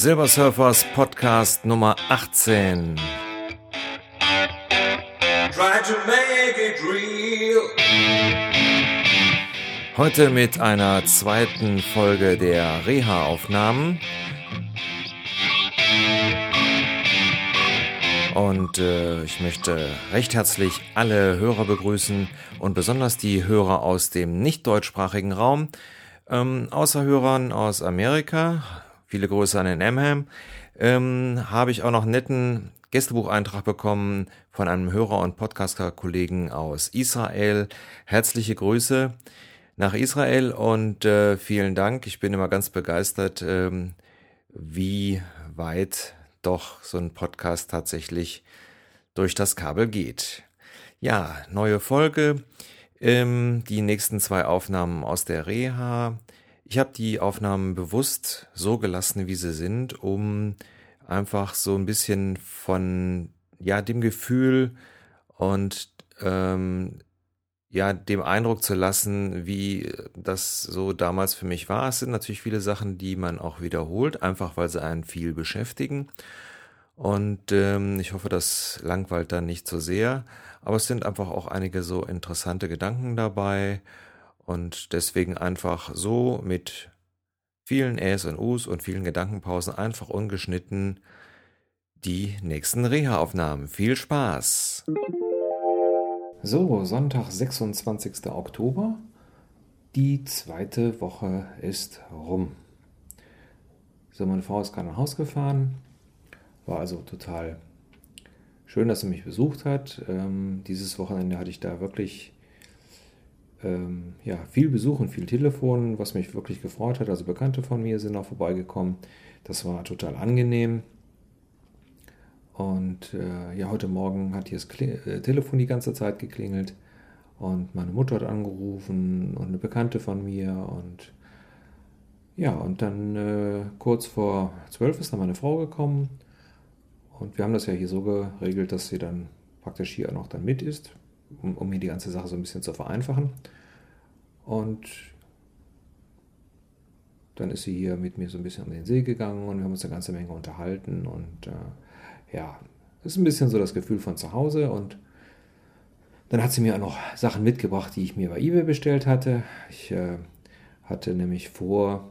Silver Surfers Podcast Nummer 18. Heute mit einer zweiten Folge der Reha-Aufnahmen. Und äh, ich möchte recht herzlich alle Hörer begrüßen und besonders die Hörer aus dem nicht deutschsprachigen Raum. Ähm, außer Hörern aus Amerika, viele Grüße an den Amham, ähm, habe ich auch noch einen netten Gästebucheintrag bekommen von einem Hörer und Podcaster-Kollegen aus Israel. Herzliche Grüße nach Israel und äh, vielen Dank. Ich bin immer ganz begeistert, ähm, wie weit doch so ein Podcast tatsächlich durch das Kabel geht. Ja, neue Folge. Ähm, die nächsten zwei Aufnahmen aus der Reha. Ich habe die Aufnahmen bewusst so gelassen, wie sie sind, um einfach so ein bisschen von ja dem Gefühl und ähm, ja dem Eindruck zu lassen, wie das so damals für mich war. Es sind natürlich viele Sachen, die man auch wiederholt, einfach weil sie einen viel beschäftigen. Und ähm, ich hoffe, das langweilt dann nicht so sehr. Aber es sind einfach auch einige so interessante Gedanken dabei. Und deswegen einfach so mit vielen Äs und Us und vielen Gedankenpausen einfach ungeschnitten die nächsten Reha-Aufnahmen. Viel Spaß! So, Sonntag, 26. Oktober. Die zweite Woche ist rum. So, meine Frau ist gerade nach Hause gefahren. War also total schön, dass sie mich besucht hat. Ähm, dieses Wochenende hatte ich da wirklich ähm, ja, viel Besuch und viel Telefon, was mich wirklich gefreut hat. Also Bekannte von mir sind auch vorbeigekommen. Das war total angenehm. Und äh, ja, heute Morgen hat hier das Kling äh, Telefon die ganze Zeit geklingelt. Und meine Mutter hat angerufen und eine Bekannte von mir. Und ja, und dann äh, kurz vor zwölf ist dann meine Frau gekommen und wir haben das ja hier so geregelt, dass sie dann praktisch hier auch noch dann mit ist, um, um mir die ganze Sache so ein bisschen zu vereinfachen. Und dann ist sie hier mit mir so ein bisschen um den See gegangen und wir haben uns eine ganze Menge unterhalten. Und äh, ja, das ist ein bisschen so das Gefühl von zu Hause. Und dann hat sie mir auch noch Sachen mitgebracht, die ich mir bei eBay bestellt hatte. Ich äh, hatte nämlich vor,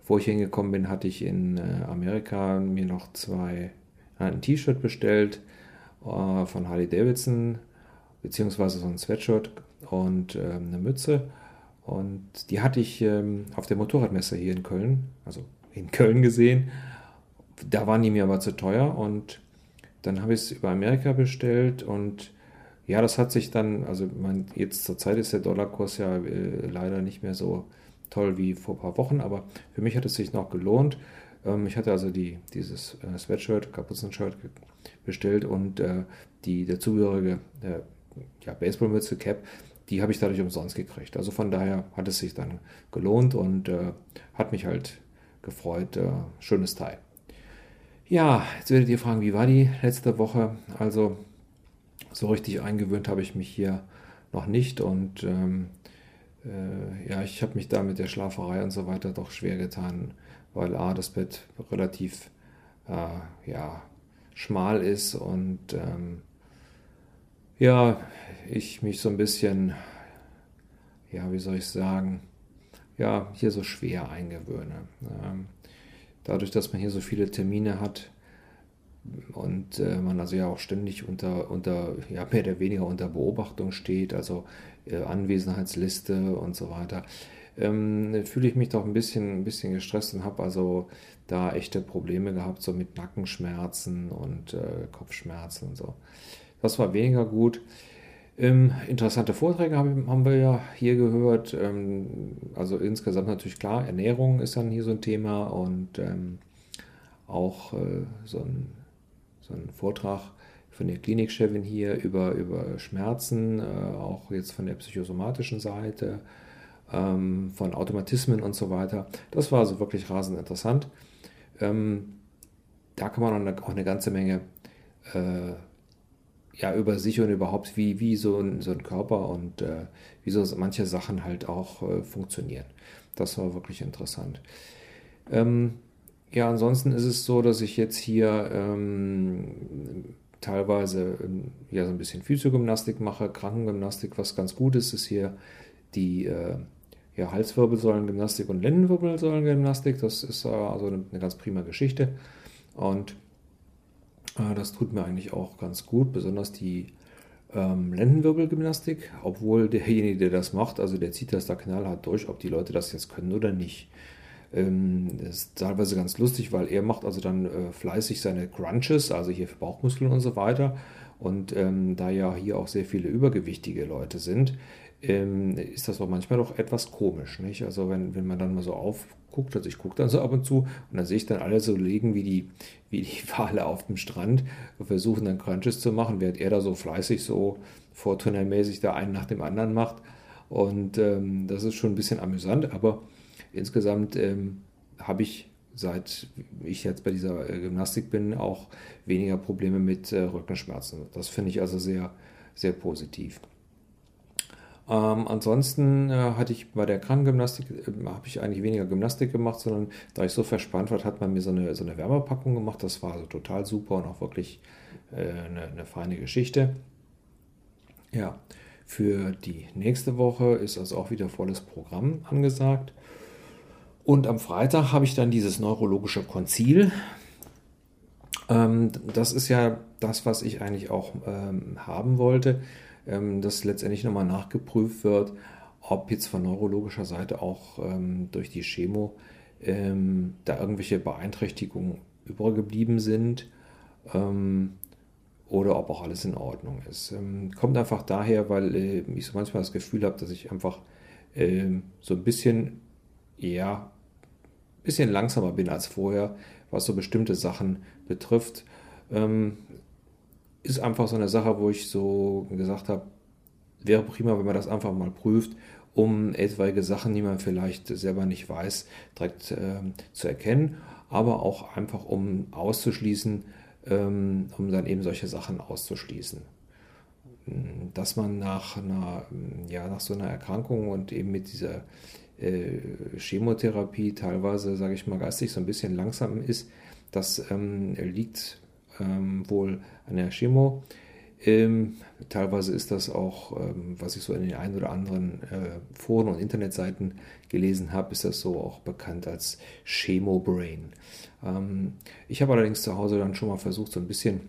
bevor ich hingekommen bin, hatte ich in äh, Amerika mir noch zwei ein T-Shirt bestellt äh, von Harley Davidson, beziehungsweise so ein Sweatshirt und äh, eine Mütze. Und die hatte ich ähm, auf der Motorradmesse hier in Köln, also in Köln gesehen. Da waren die mir aber zu teuer und dann habe ich es über Amerika bestellt und ja, das hat sich dann, also man, jetzt zur Zeit ist der Dollarkurs ja äh, leider nicht mehr so toll wie vor ein paar Wochen, aber für mich hat es sich noch gelohnt. Ähm, ich hatte also die, dieses äh, Sweatshirt, Kapuzenshirt bestellt und äh, die dazugehörige ja, Baseballmütze, Cap, die habe ich dadurch umsonst gekriegt. Also von daher hat es sich dann gelohnt und äh, hat mich halt gefreut. Äh, schönes Teil. Ja, jetzt werdet ihr fragen, wie war die letzte Woche? Also so richtig eingewöhnt habe ich mich hier noch nicht und ähm, äh, ja, ich habe mich da mit der Schlaferei und so weiter doch schwer getan weil A, das Bett relativ äh, ja, schmal ist und ähm, ja, ich mich so ein bisschen, ja, wie soll ich sagen, ja, hier so schwer eingewöhne. Dadurch, dass man hier so viele Termine hat und äh, man also ja auch ständig unter, unter, ja, mehr oder weniger unter Beobachtung steht, also äh, Anwesenheitsliste und so weiter, ähm, fühle ich mich doch ein bisschen, ein bisschen gestresst und habe also da echte Probleme gehabt, so mit Nackenschmerzen und äh, Kopfschmerzen und so. Das war weniger gut. Ähm, interessante Vorträge haben, haben, wir ja hier gehört. Ähm, also insgesamt natürlich klar, Ernährung ist dann hier so ein Thema und ähm, auch äh, so, ein, so ein Vortrag von der Klinikchefin hier über, über Schmerzen, äh, auch jetzt von der psychosomatischen Seite ähm, von Automatismen und so weiter. Das war also wirklich rasend interessant. Ähm, da kann man auch eine, ganze Menge äh, ja, über sich und überhaupt, wie, wie so, ein, so ein Körper und äh, wie so manche Sachen halt auch äh, funktionieren. Das war wirklich interessant. Ähm, ja, ansonsten ist es so, dass ich jetzt hier ähm, teilweise ähm, ja so ein bisschen Physiogymnastik mache, Krankengymnastik, was ganz gut ist, ist hier die äh, ja, Halswirbelsäulengymnastik und Lendenwirbelsäulengymnastik. Das ist äh, also eine, eine, ganz prima Geschichte. Und das tut mir eigentlich auch ganz gut, besonders die ähm, Lendenwirbelgymnastik, obwohl derjenige, der das macht, also der zieht das da knallhart durch, ob die Leute das jetzt können oder nicht. Ähm, das ist teilweise ganz lustig, weil er macht also dann äh, fleißig seine Crunches, also hier für Bauchmuskeln und so weiter. Und ähm, da ja hier auch sehr viele übergewichtige Leute sind, ähm, ist das auch manchmal doch etwas komisch. Nicht? Also wenn, wenn man dann mal so aufguckt, also ich gucke dann so ab und zu und dann sehe ich dann alle so liegen wie die, wie die Wale auf dem Strand und versuchen dann Crunches zu machen, während er da so fleißig so Fortuna-mäßig da einen nach dem anderen macht. Und ähm, das ist schon ein bisschen amüsant, aber insgesamt ähm, habe ich seit ich jetzt bei dieser äh, Gymnastik bin, auch weniger Probleme mit äh, Rückenschmerzen. Das finde ich also sehr, sehr positiv. Ähm, ansonsten äh, hatte ich bei der Krankengymnastik, äh, habe ich eigentlich weniger Gymnastik gemacht, sondern da ich so verspannt war, hat man mir so eine, so eine Wärmepackung gemacht. Das war also total super und auch wirklich äh, eine, eine feine Geschichte. Ja, für die nächste Woche ist also auch wieder volles Programm angesagt. Und am Freitag habe ich dann dieses neurologische Konzil. Ähm, das ist ja das, was ich eigentlich auch ähm, haben wollte, dass letztendlich nochmal nachgeprüft wird, ob jetzt von neurologischer Seite auch ähm, durch die Chemo ähm, da irgendwelche Beeinträchtigungen übergeblieben sind ähm, oder ob auch alles in Ordnung ist. kommt einfach daher, weil äh, ich so manchmal das Gefühl habe, dass ich einfach so ein bisschen ja, bisschen langsamer bin als vorher, was so bestimmte Sachen betrifft. Ist einfach so eine Sache, wo ich so gesagt habe, wäre prima, wenn man das einfach mal prüft, um etwaige Sachen, die man vielleicht selber nicht weiß, direkt äh, zu erkennen, aber auch einfach um auszuschließen, ähm, um dann eben solche Sachen auszuschließen. Dass man nach einer, ja, nach so einer Erkrankung und eben mit dieser äh, Chemotherapie teilweise, sage ich mal, geistig so ein bisschen langsam ist. Das ähm, liegt ähm, wohl an der Chemo. Ähm, teilweise ist das auch, ähm, was ich so in den ein oder anderen äh, Foren und Internetseiten gelesen habe, ist das so auch bekannt als Chemo-Brain. Ähm, ich habe allerdings zu Hause dann schon mal versucht, so ein bisschen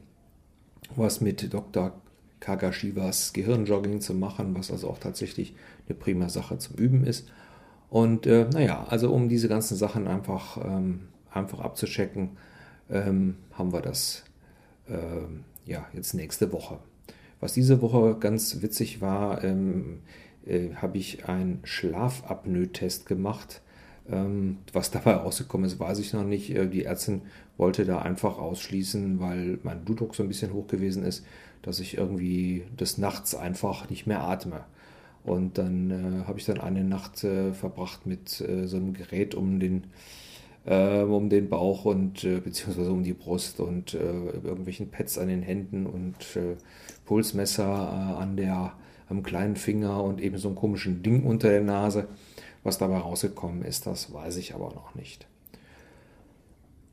was mit Dr. Kagashivas Gehirnjogging zu machen, was also auch tatsächlich eine prima Sache zum Üben ist. Und äh, naja, also um diese ganzen Sachen einfach, ähm, einfach abzuchecken, ähm, haben wir das ja jetzt nächste Woche. Was diese Woche ganz witzig war, ähm, äh, habe ich einen Schlafapnoe-Test gemacht. Ähm, was dabei rausgekommen ist, weiß ich noch nicht. Äh, die Ärztin wollte da einfach ausschließen, weil mein Blutdruck so ein bisschen hoch gewesen ist, dass ich irgendwie des Nachts einfach nicht mehr atme. Und dann äh, habe ich dann eine Nacht äh, verbracht mit äh, so einem Gerät um den, um den Bauch und äh, beziehungsweise um die Brust und äh, irgendwelchen Pads an den Händen und Pulsmesser an der, am kleinen Finger und eben so einem komischen Ding unter der Nase. Was dabei rausgekommen ist, das weiß ich aber noch nicht.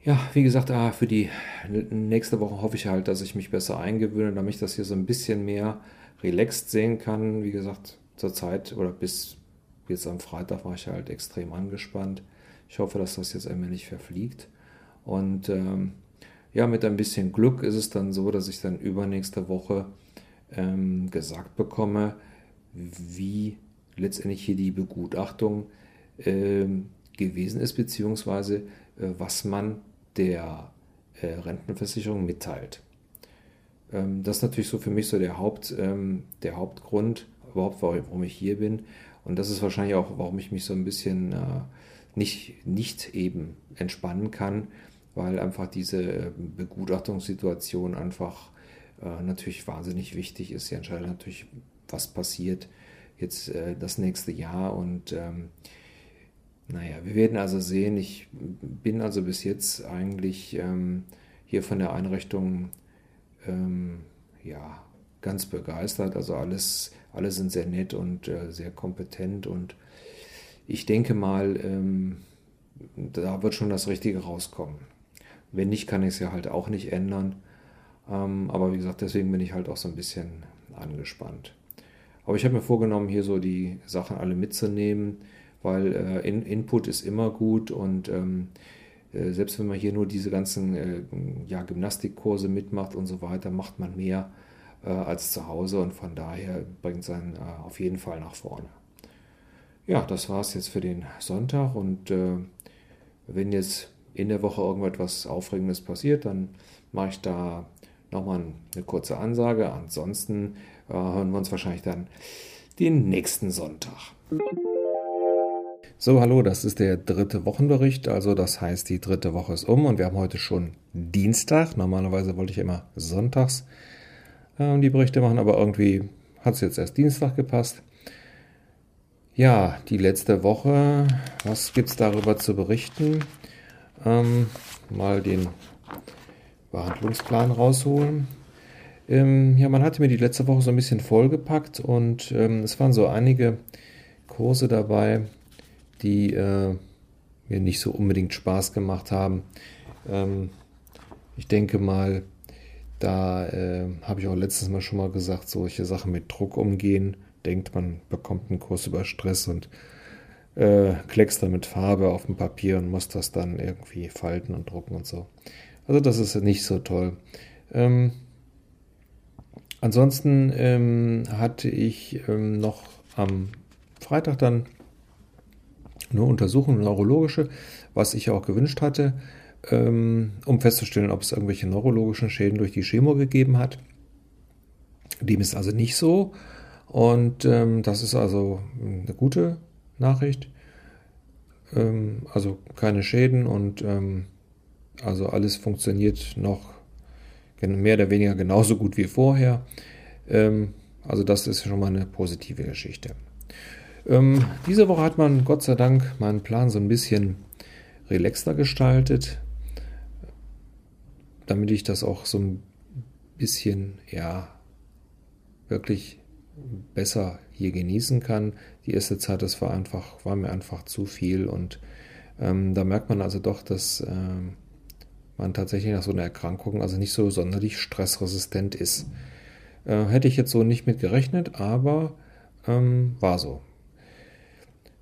Ja, wie gesagt, ah, für die nächste Woche hoffe ich halt, dass ich mich besser eingewöhne, damit ich das hier so ein bisschen mehr relaxed sehen kann. Wie gesagt, zur Zeit oder bis jetzt am Freitag war ich halt extrem angespannt. Ich hoffe, dass das jetzt einmal nicht verfliegt. Und ähm, ja, mit ein bisschen Glück ist es dann so, dass ich dann übernächste Woche ähm, gesagt bekomme, wie letztendlich hier die Begutachtung ähm, gewesen ist, beziehungsweise äh, was man der äh, Rentenversicherung mitteilt. Ähm, das ist natürlich so für mich so der, Haupt, ähm, der Hauptgrund, überhaupt, warum ich hier bin. Und das ist wahrscheinlich auch, warum ich mich so ein bisschen äh, nicht, nicht eben entspannen kann, weil einfach diese äh, Begutachtungssituation einfach äh, natürlich wahnsinnig wichtig ist. Sie entscheidet natürlich, was passiert jetzt äh, das nächste Jahr. Und ähm, naja, wir werden also sehen. Ich bin also bis jetzt eigentlich ähm, hier von der Einrichtung ähm, ja ganz begeistert. Also alles alle sind sehr nett und äh, sehr kompetent und ich denke mal, ähm, da wird schon das Richtige rauskommen. Wenn nicht, kann ich es ja halt auch nicht ändern. Ähm, aber wie gesagt, deswegen bin ich halt auch so ein bisschen angespannt. Aber ich habe mir vorgenommen, hier so die Sachen alle mitzunehmen, weil äh, In Input ist immer gut und ähm, äh, selbst wenn man hier nur diese ganzen äh, ja, Gymnastikkurse mitmacht und so weiter, macht man mehr äh, als zu Hause und von daher bringt es einen äh, auf jeden Fall nach vorne. Ja, das war es jetzt für den Sonntag und äh, wenn jetzt in der Woche irgendetwas Aufregendes passiert, dann mache ich da nochmal eine kurze Ansage. Ansonsten äh, hören wir uns wahrscheinlich dann den nächsten Sonntag. So, hallo, das ist der dritte Wochenbericht. Also das heißt, die dritte Woche ist um und wir haben heute schon Dienstag. Normalerweise wollte ich immer sonntags äh, die Berichte machen, aber irgendwie hat es jetzt erst Dienstag gepasst. Ja, die letzte Woche, was gibt es darüber zu berichten? Ähm, mal den Behandlungsplan rausholen. Ähm, ja, man hatte mir die letzte Woche so ein bisschen vollgepackt und ähm, es waren so einige Kurse dabei, die äh, mir nicht so unbedingt Spaß gemacht haben. Ähm, ich denke mal, da äh, habe ich auch letztes Mal schon mal gesagt, solche Sachen mit Druck umgehen denkt, man bekommt einen Kurs über Stress und äh, kleckst dann mit Farbe auf dem Papier und muss das dann irgendwie falten und drucken und so. Also das ist nicht so toll. Ähm, ansonsten ähm, hatte ich ähm, noch am Freitag dann eine Untersuchung, neurologische, was ich auch gewünscht hatte, ähm, um festzustellen, ob es irgendwelche neurologischen Schäden durch die Chemo gegeben hat. Dem ist also nicht so. Und ähm, das ist also eine gute Nachricht. Ähm, also keine Schäden und ähm, also alles funktioniert noch mehr oder weniger genauso gut wie vorher. Ähm, also das ist schon mal eine positive Geschichte. Ähm, diese Woche hat man Gott sei Dank meinen Plan so ein bisschen relaxter gestaltet, damit ich das auch so ein bisschen, ja, wirklich besser hier genießen kann. Die erste Zeit, das war einfach, war mir einfach zu viel und ähm, da merkt man also doch, dass ähm, man tatsächlich nach so einer Erkrankung also nicht so sonderlich stressresistent ist. Äh, hätte ich jetzt so nicht mit gerechnet, aber ähm, war so.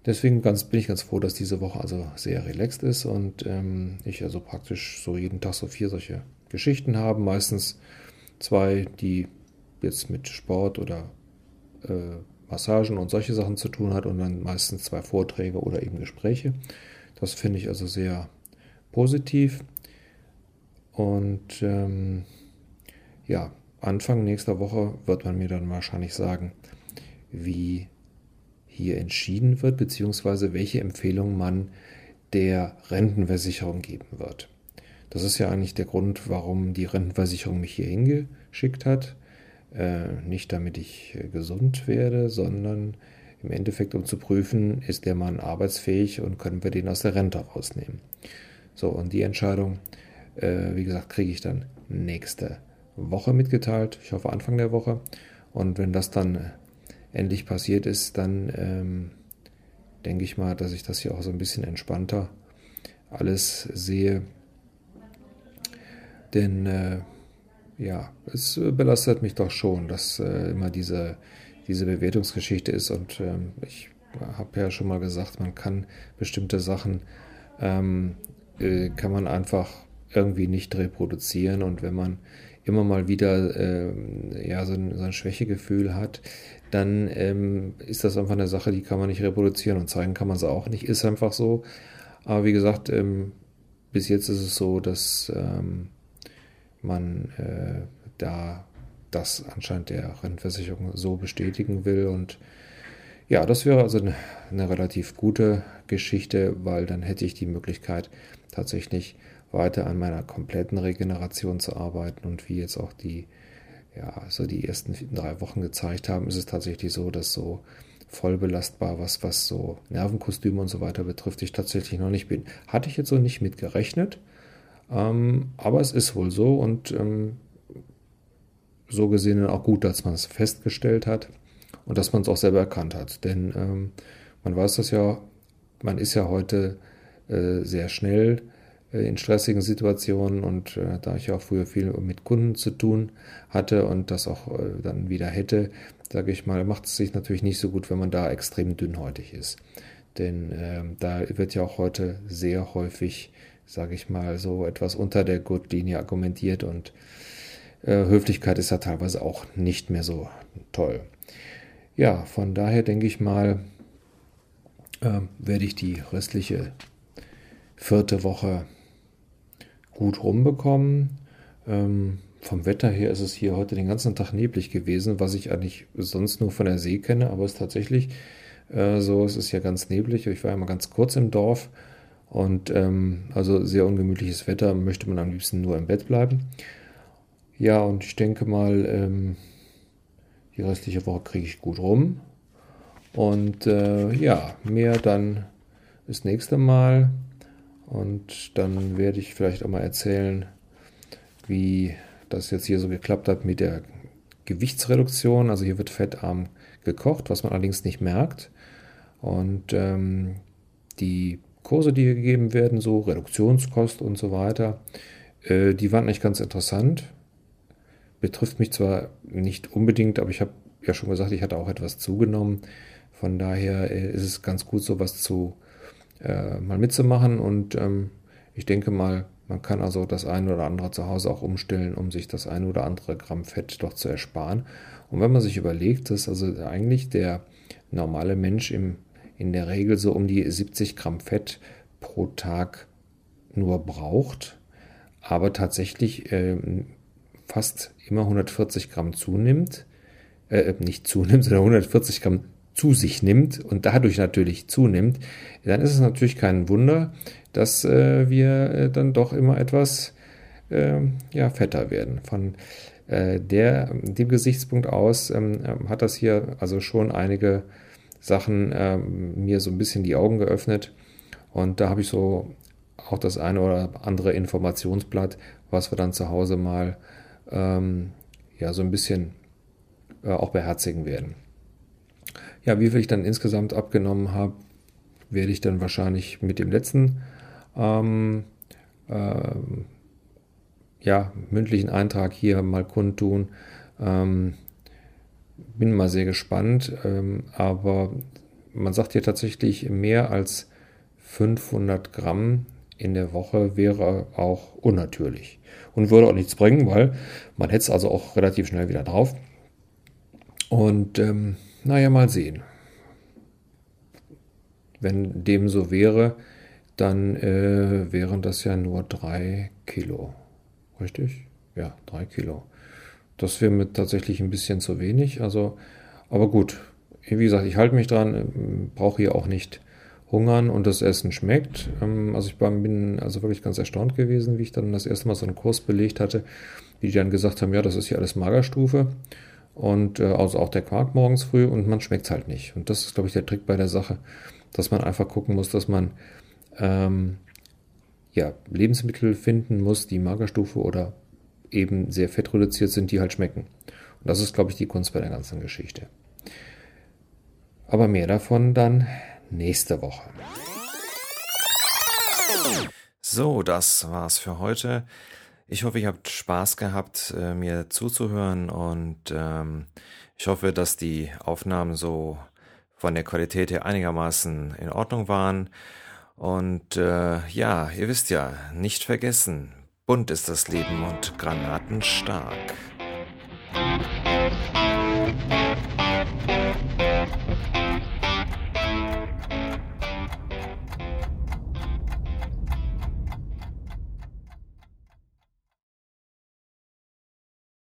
Deswegen ganz, bin ich ganz froh, dass diese Woche also sehr relaxed ist und ähm, ich also praktisch so jeden Tag so vier solche Geschichten habe. Meistens zwei, die jetzt mit Sport oder äh, Massagen und solche Sachen zu tun hat und dann meistens zwei Vorträge oder eben Gespräche. Das finde ich also sehr positiv. Und ähm, ja, Anfang nächster Woche wird man mir dann wahrscheinlich sagen, wie hier entschieden wird, beziehungsweise welche Empfehlung man der Rentenversicherung geben wird. Das ist ja eigentlich der Grund, warum die Rentenversicherung mich hier hingeschickt hat. Äh, nicht damit ich äh, gesund werde, sondern im Endeffekt um zu prüfen, ist der Mann arbeitsfähig und können wir den aus der Rente rausnehmen. So, und die Entscheidung, äh, wie gesagt, kriege ich dann nächste Woche mitgeteilt. Ich hoffe Anfang der Woche. Und wenn das dann endlich passiert ist, dann ähm, denke ich mal, dass ich das hier auch so ein bisschen entspannter alles sehe. Denn äh, ja, es äh, belastet mich doch schon, dass äh, immer diese, diese Bewertungsgeschichte ist. Und ähm, ich habe ja schon mal gesagt, man kann bestimmte Sachen, ähm, äh, kann man einfach irgendwie nicht reproduzieren. Und wenn man immer mal wieder äh, ja, so ein, so ein Schwächegefühl hat, dann ähm, ist das einfach eine Sache, die kann man nicht reproduzieren und zeigen kann man es auch nicht. Ist einfach so. Aber wie gesagt, ähm, bis jetzt ist es so, dass ähm, man äh, da das anscheinend der Rentenversicherung so bestätigen will. Und ja, das wäre also eine, eine relativ gute Geschichte, weil dann hätte ich die Möglichkeit, tatsächlich weiter an meiner kompletten Regeneration zu arbeiten. Und wie jetzt auch die, ja, so die ersten drei Wochen gezeigt haben, ist es tatsächlich so, dass so voll belastbar, was, was so Nervenkostüme und so weiter betrifft, ich tatsächlich noch nicht bin. Hatte ich jetzt so nicht mit gerechnet. Ähm, aber es ist wohl so und ähm, so gesehen auch gut, dass man es festgestellt hat und dass man es auch selber erkannt hat. Denn ähm, man weiß das ja, man ist ja heute äh, sehr schnell äh, in stressigen Situationen und äh, da ich auch früher viel mit Kunden zu tun hatte und das auch äh, dann wieder hätte, sage ich mal, macht es sich natürlich nicht so gut, wenn man da extrem dünnhäutig ist. Denn äh, da wird ja auch heute sehr häufig, sage ich mal, so etwas unter der Gurtlinie argumentiert und äh, Höflichkeit ist ja teilweise auch nicht mehr so toll. Ja, von daher denke ich mal, äh, werde ich die restliche vierte Woche gut rumbekommen. Ähm, vom Wetter her ist es hier heute den ganzen Tag neblig gewesen, was ich eigentlich sonst nur von der See kenne, aber es ist tatsächlich äh, so, es ist ja ganz neblig. Ich war ja mal ganz kurz im Dorf und ähm, also sehr ungemütliches Wetter, möchte man am liebsten nur im Bett bleiben. Ja, und ich denke mal, ähm, die restliche Woche kriege ich gut rum. Und äh, ja, mehr dann das nächste Mal. Und dann werde ich vielleicht auch mal erzählen, wie das jetzt hier so geklappt hat mit der Gewichtsreduktion. Also hier wird fettarm gekocht, was man allerdings nicht merkt. Und ähm, die Kurse, die hier gegeben werden, so Reduktionskost und so weiter, äh, die waren eigentlich ganz interessant. Betrifft mich zwar nicht unbedingt, aber ich habe ja schon gesagt, ich hatte auch etwas zugenommen. Von daher äh, ist es ganz gut, sowas zu äh, mal mitzumachen. Und ähm, ich denke mal, man kann also das eine oder andere zu Hause auch umstellen, um sich das eine oder andere Gramm Fett doch zu ersparen. Und wenn man sich überlegt, dass also eigentlich der normale Mensch im, in der Regel so um die 70 Gramm Fett pro Tag nur braucht, aber tatsächlich äh, fast immer 140 Gramm zunimmt, äh, nicht zunimmt, sondern 140 Gramm zu sich nimmt und dadurch natürlich zunimmt, dann ist es natürlich kein Wunder, dass äh, wir äh, dann doch immer etwas äh, ja, fetter werden. Von äh, der, dem Gesichtspunkt aus ähm, ähm, hat das hier also schon einige Sachen ähm, mir so ein bisschen die Augen geöffnet und da habe ich so auch das eine oder andere Informationsblatt, was wir dann zu Hause mal ähm, ja so ein bisschen äh, auch beherzigen werden. Ja, wie viel ich dann insgesamt abgenommen habe, werde ich dann wahrscheinlich mit dem letzten ähm, äh, ja, mündlichen Eintrag hier mal kundtun. Ähm, bin mal sehr gespannt, ähm, aber man sagt hier tatsächlich mehr als 500 Gramm in der Woche wäre auch unnatürlich und würde auch nichts bringen, weil man hätte es also auch relativ schnell wieder drauf. Und ähm, naja, mal sehen. Wenn dem so wäre, dann äh, wären das ja nur drei Kilo. Richtig? Ja, drei Kilo. Das wäre mir tatsächlich ein bisschen zu wenig. Also, aber gut. Wie gesagt, ich halte mich dran, brauche hier auch nicht hungern und das Essen schmeckt. Ähm, also ich bin also wirklich ganz erstaunt gewesen, wie ich dann das erste Mal so einen Kurs belegt hatte, die dann gesagt haben, ja, das ist hier alles Magerstufe und äh, also auch der Quark morgens früh und man schmeckt es halt nicht. Und das ist, glaube ich, der Trick bei der Sache, dass man einfach gucken muss, dass man ähm, ja, Lebensmittel finden muss, die Magerstufe oder eben sehr fettreduziert sind, die halt schmecken. Und das ist, glaube ich, die Kunst bei der ganzen Geschichte. Aber mehr davon dann nächste Woche. So, das war's für heute. Ich hoffe, ihr habt Spaß gehabt, äh, mir zuzuhören und ähm, ich hoffe, dass die Aufnahmen so von der Qualität her einigermaßen in Ordnung waren. Und äh, ja, ihr wisst ja, nicht vergessen, bunt ist das Leben und granatenstark. stark.